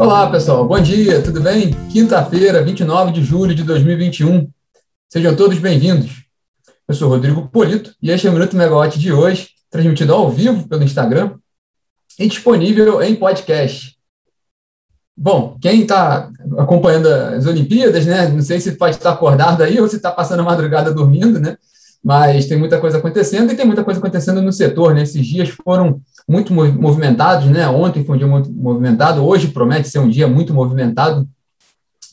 Olá, pessoal. Bom dia, tudo bem? Quinta-feira, 29 de julho de 2021. Sejam todos bem-vindos. Eu sou Rodrigo Polito e este é o Minuto Megawatt de hoje, transmitido ao vivo pelo Instagram e disponível em podcast. Bom, quem está acompanhando as Olimpíadas, né? Não sei se pode estar acordado aí ou se está passando a madrugada dormindo, né? Mas tem muita coisa acontecendo e tem muita coisa acontecendo no setor, né? Esses dias foram muito movimentados, né? Ontem foi um dia muito movimentado, hoje promete ser um dia muito movimentado.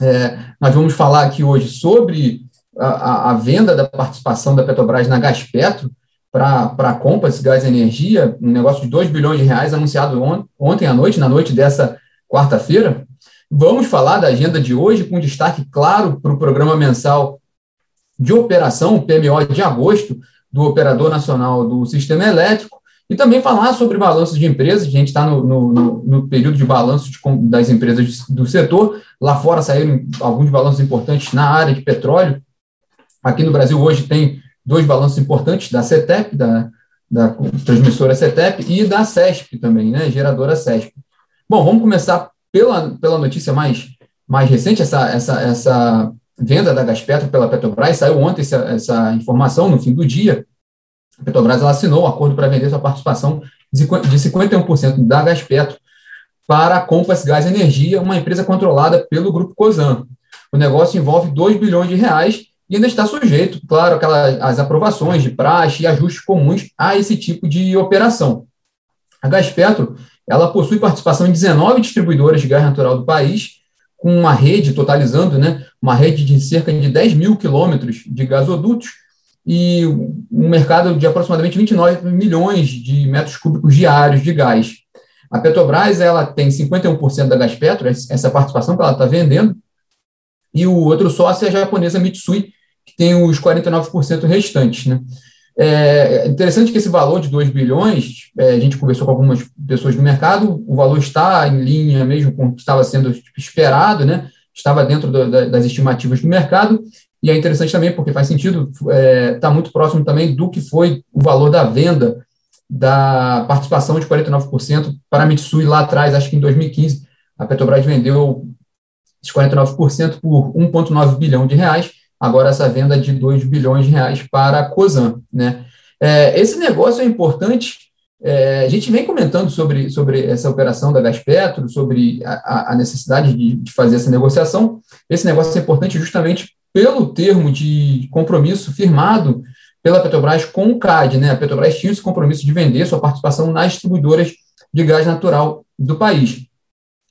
É, nós vamos falar aqui hoje sobre a, a, venda da participação da Petrobras na Gaspetro para a Compass Gás e Energia, um negócio de 2 bilhões de reais anunciado on, ontem à noite, na noite dessa quarta-feira. Vamos falar da agenda de hoje, com destaque claro para o programa mensal de operação, o PMO de agosto, do Operador Nacional do Sistema Elétrico, e também falar sobre balanço de empresas, a gente está no, no, no, período de balanço de, das empresas do setor, lá fora saíram alguns balanços importantes na área de petróleo, aqui no Brasil hoje tem dois balanços importantes, da CETEP, da, da transmissora CETEP, e da CESP também, né, geradora CESP. Bom, vamos começar pela, pela notícia mais, mais recente, essa, essa, essa venda da Gaspetro pela Petrobras, saiu ontem essa, essa informação, no fim do dia, a Petrobras assinou um acordo para vender sua participação de 51% da Gaspetro para a Compass Gás Energia, uma empresa controlada pelo Grupo Cosan. O negócio envolve 2 bilhões de reais e ainda está sujeito, claro, aquelas, as aprovações de praxe e ajustes comuns a esse tipo de operação. A Gaspetro ela possui participação em 19 distribuidoras de gás natural do país, com uma rede, totalizando né, uma rede de cerca de 10 mil quilômetros de gasodutos, e um mercado de aproximadamente 29 milhões de metros cúbicos diários de gás. A Petrobras ela tem 51% da Gaspetro, essa participação que ela está vendendo, e o outro sócio é a japonesa Mitsui, que tem os 49% restantes. Né? É interessante que esse valor de 2 bilhões, é, a gente conversou com algumas pessoas do mercado, o valor está em linha mesmo com o que estava sendo esperado, né? estava dentro do, das estimativas do mercado, e é interessante também porque faz sentido, está é, tá muito próximo também do que foi o valor da venda da participação de 49% para a Mitsui lá atrás, acho que em 2015, a Petrobras vendeu esses 49% por 1,9 bilhão de reais, agora essa venda de 2 bilhões de reais para a COSAN. Né? É, esse negócio é importante, é, a gente vem comentando sobre, sobre essa operação da Gaspetro, sobre a, a necessidade de, de fazer essa negociação, esse negócio é importante justamente pelo termo de compromisso firmado pela Petrobras com o CAD. Né? A Petrobras tinha esse compromisso de vender sua participação nas distribuidoras de gás natural do país.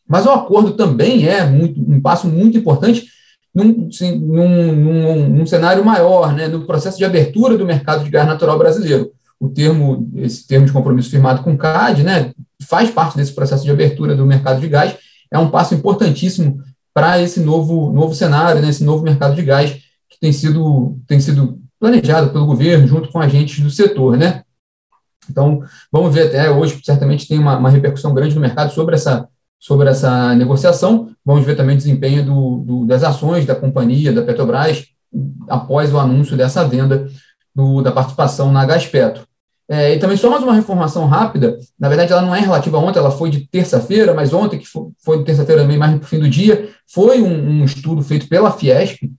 Mas o acordo também é muito, um passo muito importante num, num, num, num cenário maior, né, no processo de abertura do mercado de gás natural brasileiro. O termo, esse termo de compromisso firmado com o CAD, né, faz parte desse processo de abertura do mercado de gás, é um passo importantíssimo para esse novo, novo cenário, né, esse novo mercado de gás que tem sido, tem sido planejado pelo governo junto com agentes do setor, né? Então, vamos ver até hoje, certamente tem uma, uma repercussão grande no mercado sobre essa, sobre essa negociação. Vamos ver também o desempenho do, do, das ações da companhia, da Petrobras, após o anúncio dessa venda do, da participação na Gaspetro. É, e também só mais uma informação rápida, na verdade ela não é relativa a ontem, ela foi de terça-feira, mas ontem, que foi, foi de terça-feira também, mais no fim do dia, foi um, um, estudo feito pela Fiesp,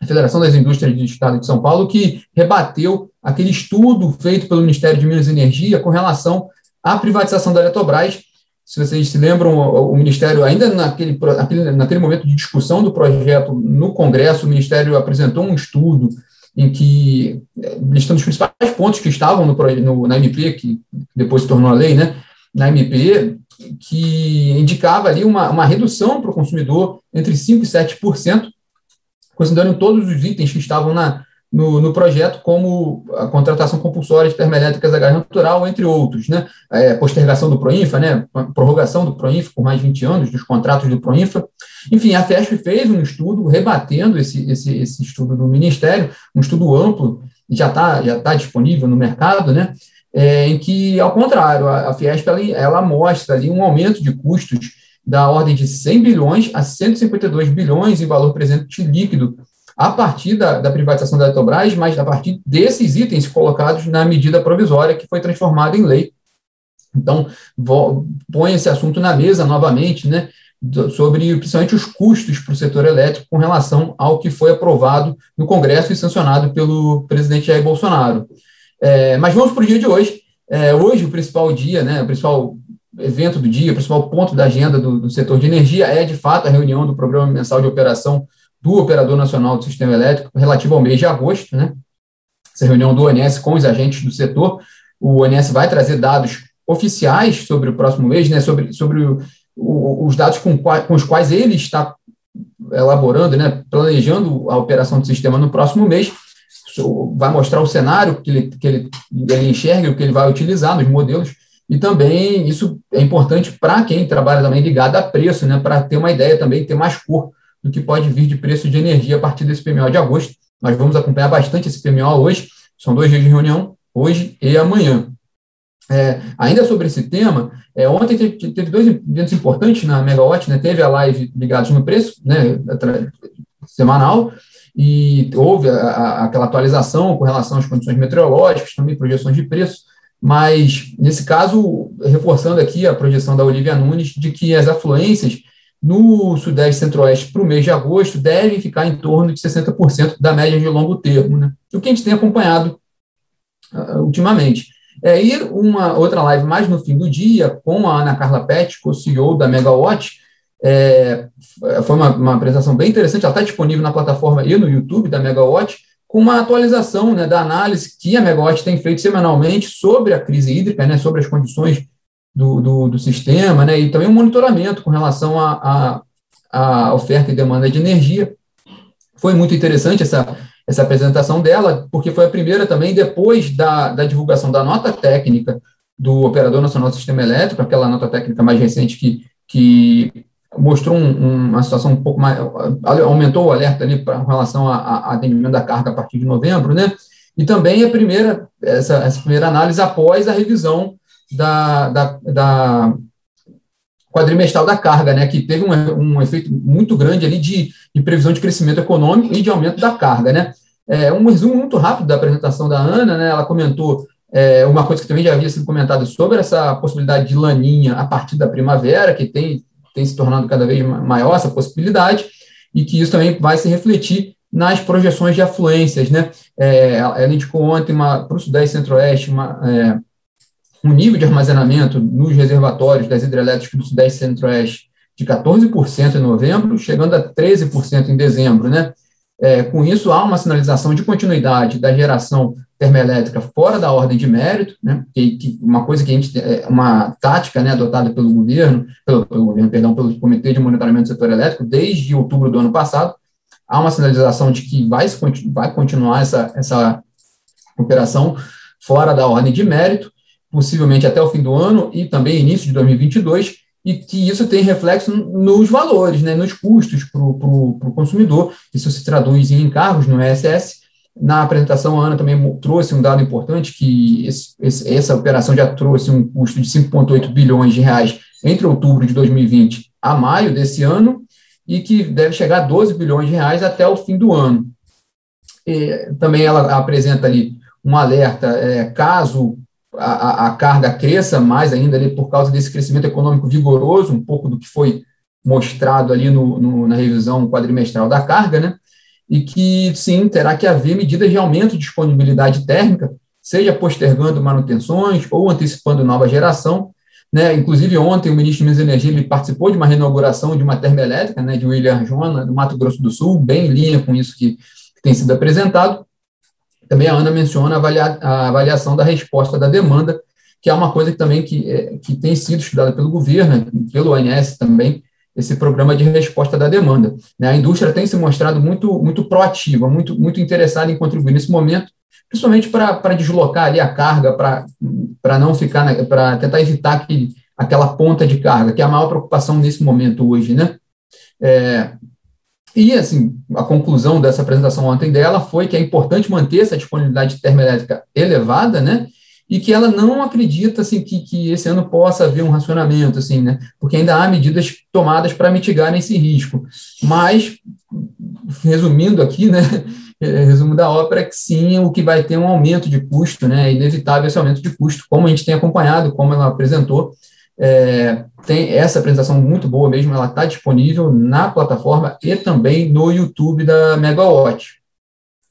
a Federação das Indústrias do Estado de São Paulo, que rebateu aquele estudo feito pelo Ministério de Minas e Energia com relação à privatização da Eletrobras. Se vocês se lembram, o, o Ministério, ainda naquele, naquele, naquele momento de discussão do projeto no Congresso, o Ministério apresentou um estudo em que, listando os principais pontos que estavam no, no, na MP, que depois se tornou a lei, né, na MP, que indicava ali uma, uma redução para o consumidor entre 5% e 7%, considerando todos os itens que estavam na, no, no, projeto, como a contratação compulsória de termoelétricas a gás natural, entre outros, né? É, postergação do Proinfa, né? prorrogação do Proinfa por mais de 20 anos, dos contratos do Proinfa. Enfim, a FESP fez um estudo rebatendo esse, esse, esse estudo do Ministério, um estudo amplo, já está já tá disponível no mercado, né? É, em que, ao contrário, a, a Fiesp ela, ela mostra ali um aumento de custos da ordem de 100 bilhões a 152 bilhões em valor presente líquido a partir da, da, privatização da Eletrobras, mas a partir desses itens colocados na medida provisória que foi transformada em lei. Então, põe esse assunto na mesa novamente, né? sobre principalmente os custos para o setor elétrico com relação ao que foi aprovado no Congresso e sancionado pelo presidente Jair Bolsonaro. É, mas vamos para o dia de hoje. É, hoje, o principal dia, né, o principal evento do dia, o principal ponto da agenda do, do, setor de energia é, de fato, a reunião do Programa Mensal de Operação do Operador Nacional do Sistema Elétrico, relativo ao mês de agosto, né? Essa reunião do ONS com os agentes do setor. O ONS vai trazer dados oficiais sobre o próximo mês, né, sobre, sobre o, o, os dados com, com, os quais ele está elaborando, né, planejando a operação do sistema no próximo mês, vai mostrar o cenário que ele, que ele, ele enxerga, o que ele vai utilizar nos modelos, e também isso é importante para quem trabalha também ligado a preço, né, para ter uma ideia também, ter mais cor do que pode vir de preço de energia a partir desse PMO de agosto. Nós vamos acompanhar bastante esse PMO hoje, são dois dias de reunião, hoje e amanhã. É, ainda sobre esse tema, é, ontem teve, teve, dois eventos importantes na Megawatt, né, teve a live ligados no preço, né, semanal, e houve a, a, aquela atualização com relação às condições meteorológicas, também projeções de preço, mas, nesse caso, reforçando aqui a projeção da Olivia Nunes de que as afluências no Sudeste Centro-Oeste para o mês de agosto devem ficar em torno de 60% da média de longo termo, né? o que a gente tem acompanhado uh, ultimamente. É, e uma outra live mais no fim do dia, com a Ana Carla Pet, co-CEO da Megawatt, é, foi uma, uma, apresentação bem interessante, ela está disponível na plataforma e no YouTube da Megawatt, com uma atualização né, da análise que a Megawatt tem feito semanalmente sobre a crise hídrica, né, sobre as condições do, do, do sistema, né, e também um monitoramento com relação à oferta e demanda de energia. Foi muito interessante essa, essa apresentação dela, porque foi a primeira também depois da, da divulgação da nota técnica do Operador Nacional do Sistema Elétrico, aquela nota técnica mais recente que, que mostrou um, uma situação um pouco mais, aumentou o alerta ali para relação a, atendimento da carga a partir de novembro, né? E também a primeira, essa, essa primeira análise após a revisão da, da, da quadrimestral da carga, né, que teve um, um efeito muito grande ali de, de, previsão de crescimento econômico e de aumento da carga, né. É, um resumo muito rápido da apresentação da Ana, né, ela comentou é, uma coisa que também já havia sido comentada sobre essa possibilidade de laninha a partir da primavera, que tem tem se tornado cada vez maior essa possibilidade, e que isso também vai se refletir nas projeções de afluências. Né? É, ela indicou ontem para o Sudeste e Centro-Oeste é, um nível de armazenamento nos reservatórios das hidrelétricas do Sudeste e Centro-Oeste de 14% em novembro, chegando a 13% em dezembro. Né? É, com isso, há uma sinalização de continuidade da geração termoelétrica fora da ordem de mérito, né, que, que, uma coisa que a gente, é uma tática né, adotada pelo governo, pelo, pelo, governo, perdão, pelo Comitê de Monitoramento do Setor Elétrico desde outubro do ano passado, há uma sinalização de que vai, vai continuar essa, essa operação fora da ordem de mérito, possivelmente até o fim do ano e também início de 2022, e que isso tem reflexo nos valores, né, nos custos para o consumidor. Isso se traduz em encargos no ESS, na apresentação, a Ana também trouxe um dado importante, que esse, esse, essa operação já trouxe um custo de 5,8 bilhões de reais entre outubro de 2020 a maio desse ano, e que deve chegar a 12 bilhões de reais até o fim do ano. E, também ela apresenta ali um alerta, é, caso a, a, carga cresça mais ainda ali por causa desse crescimento econômico vigoroso, um pouco do que foi mostrado ali no, no, na revisão quadrimestral da carga, né? e que, sim, terá que haver medidas de aumento de disponibilidade térmica, seja postergando manutenções ou antecipando nova geração. Né? Inclusive, ontem, o ministro de Minas e Energia ele participou de uma reinauguração de uma termoelétrica né, de William Arjona, do Mato Grosso do Sul, bem em linha com isso que, que tem sido apresentado. Também a Ana menciona a, avalia, a avaliação da resposta da demanda, que é uma coisa que também que, é, que tem sido estudada pelo governo, pelo ONS também, esse programa de resposta da demanda. Né? A indústria tem se mostrado muito, muito proativa, muito, muito interessada em contribuir nesse momento, principalmente para deslocar ali a carga, para não ficar, para tentar evitar aquele, aquela ponta de carga, que é a maior preocupação nesse momento hoje, né? É, e, assim, a conclusão dessa apresentação ontem dela foi que é importante manter essa disponibilidade termoelétrica elevada, né? e que ela não acredita assim que, que esse ano possa haver um racionamento assim, né? Porque ainda há medidas tomadas para mitigar esse risco. Mas resumindo aqui, né, é, resumo da ópera é que sim, o que vai ter um aumento de custo, né? É inevitável esse aumento de custo, como a gente tem acompanhado, como ela apresentou, É, tem essa apresentação muito boa mesmo, ela está disponível na plataforma e também no YouTube da Megawatt.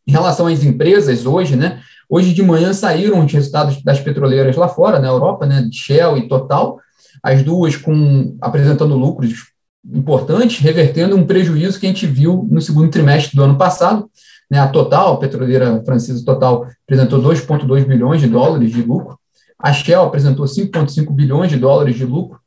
Em relação às empresas, hoje, né, hoje de manhã saíram os resultados das petroleiras lá fora, na Europa, né, Shell e Total, as duas com apresentando lucros importantes, revertendo um prejuízo que a gente viu no segundo trimestre do ano passado. Né, a Total, a petroleira francesa Total, apresentou 2,2 bilhões de dólares de lucro, a Shell apresentou 5,5 bilhões de dólares de lucro,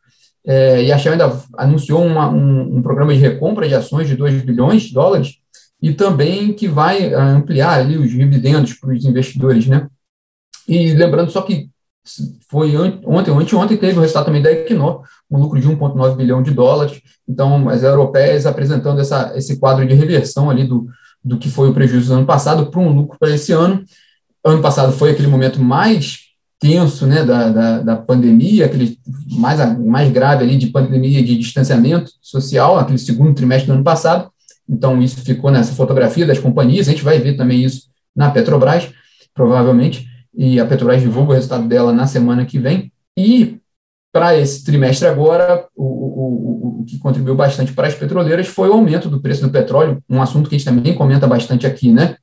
é, e a Shell ainda anunciou uma, um, um, programa de recompra de ações de 2 bilhões de dólares, e também que vai ah, ampliar ali os dividendos para os investidores, né? E lembrando só que foi ontem, ontem, ontem teve o resultado também da Equinor, um lucro de 1,9 bilhão de dólares. Então, as europeias apresentando essa, esse quadro de reversão ali do, do que foi o prejuízo do ano passado para um lucro para esse ano. Ano passado foi aquele momento mais tenso né, da, da, da, pandemia, aquele mais, mais grave ali de pandemia de distanciamento social, aquele segundo trimestre do ano passado. Então, isso ficou nessa fotografia das companhias. A gente vai ver também isso na Petrobras, provavelmente e a Petrobras divulga o resultado dela na semana que vem. E para esse trimestre agora, o, o, o, que contribuiu bastante para as petroleiras foi o aumento do preço do petróleo, um assunto que a gente também comenta bastante aqui, né?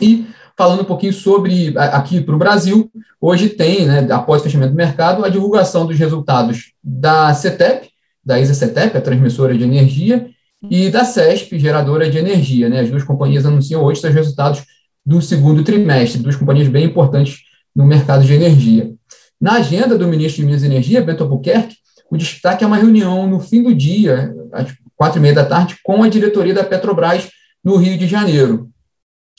E falando um pouquinho sobre aqui para o Brasil, hoje tem, né, após o fechamento do mercado, a divulgação dos resultados da CETEP, da ISA CETEP, a transmissora de energia, e da CESP, geradora de energia. Né? As duas companhias anunciam hoje seus resultados do segundo trimestre, duas companhias bem importantes no mercado de energia. Na agenda do ministro de Minas e Energia, Beto Albuquerque, o destaque é uma reunião no fim do dia, às quatro e meia da tarde, com a diretoria da Petrobras no Rio de Janeiro.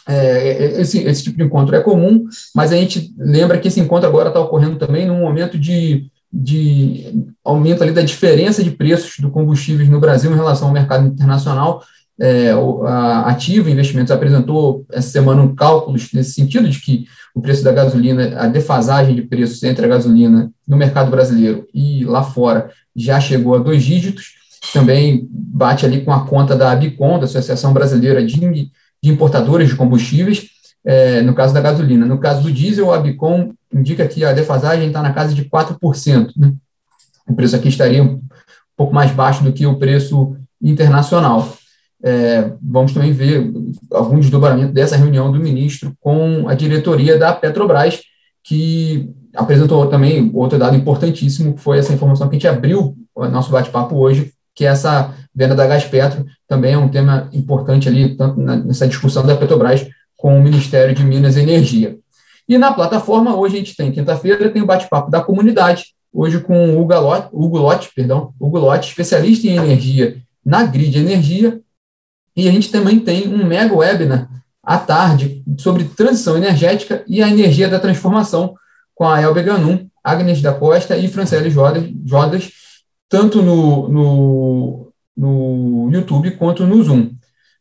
É, é, esse, esse tipo de encontro é comum, mas a gente lembra que esse encontro agora está ocorrendo também num momento de, de aumento ali da diferença de preços do combustíveis no Brasil em relação ao mercado internacional, é, a Ativa Investimentos apresentou essa semana um cálculos nesse sentido de que o preço da gasolina, a defasagem de preços entre a gasolina no mercado brasileiro e lá fora já chegou a dois dígitos, também bate ali com a conta da Abicom, da Associação Brasileira de, de Importadores de Combustíveis, é, no caso da gasolina. No caso do diesel, a Abicom indica que a defasagem está na casa de 4%. Né? O preço aqui estaria um pouco mais baixo do que o preço internacional. É, vamos também ver algum desdobramento dessa reunião do ministro com a diretoria da Petrobras, que apresentou também outro dado importantíssimo, que foi essa informação que a gente abriu o nosso bate-papo hoje, que essa venda da Gaspetro, também é um tema importante ali, tanto nessa discussão da Petrobras com o Ministério de Minas e Energia. E na plataforma, hoje a gente tem, quinta-feira, tem o bate-papo da comunidade, hoje com o Hugo Hugo Lotti, perdão, Hugo Lotti, especialista em energia na Grid Energia, e a gente também tem um mega webinar à tarde sobre transição energética e a energia da transformação com a Elbe Ganum, Agnes da Costa e Franciele Jodas, tanto no, no, no YouTube quanto no Zoom.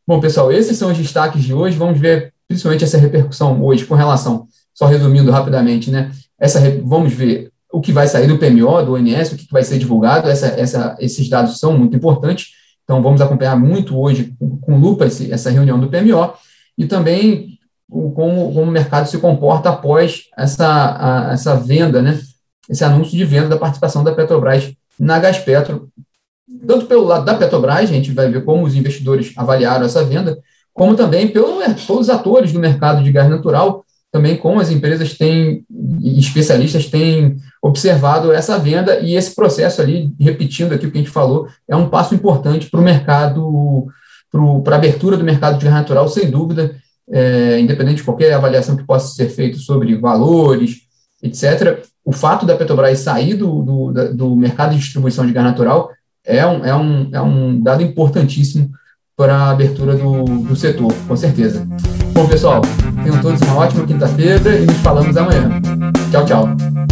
Bom, pessoal, esses são os destaques de hoje. Vamos ver principalmente essa repercussão hoje com relação, só resumindo rapidamente, né? Essa, vamos ver o que vai sair do PMO, do ONS, o que vai ser divulgado. Essa, essa, esses dados são muito importantes. Então, vamos acompanhar muito hoje com lupa esse, essa reunião do PMO e também o, como, como o mercado se comporta após essa, a, essa venda, né, esse anúncio de venda da participação da Petrobras na Gaspetro. Tanto pelo lado da Petrobras, a gente vai ver como os investidores avaliaram essa venda, como também pelo, pelos atores do mercado de gás natural, também como as empresas têm, especialistas têm observado essa venda e esse processo ali, repetindo aqui o que a gente falou, é um passo importante para o mercado, para a abertura do mercado de gás natural, sem dúvida, é, independente de qualquer avaliação que possa ser feita sobre valores, etc. O fato da Petrobras sair do, do, do mercado de distribuição de gás natural é um, é um, é um dado importantíssimo para a abertura do, do setor, com certeza. Bom, pessoal, tenham todos uma ótima quinta-feira e nos falamos amanhã. Tchau, tchau.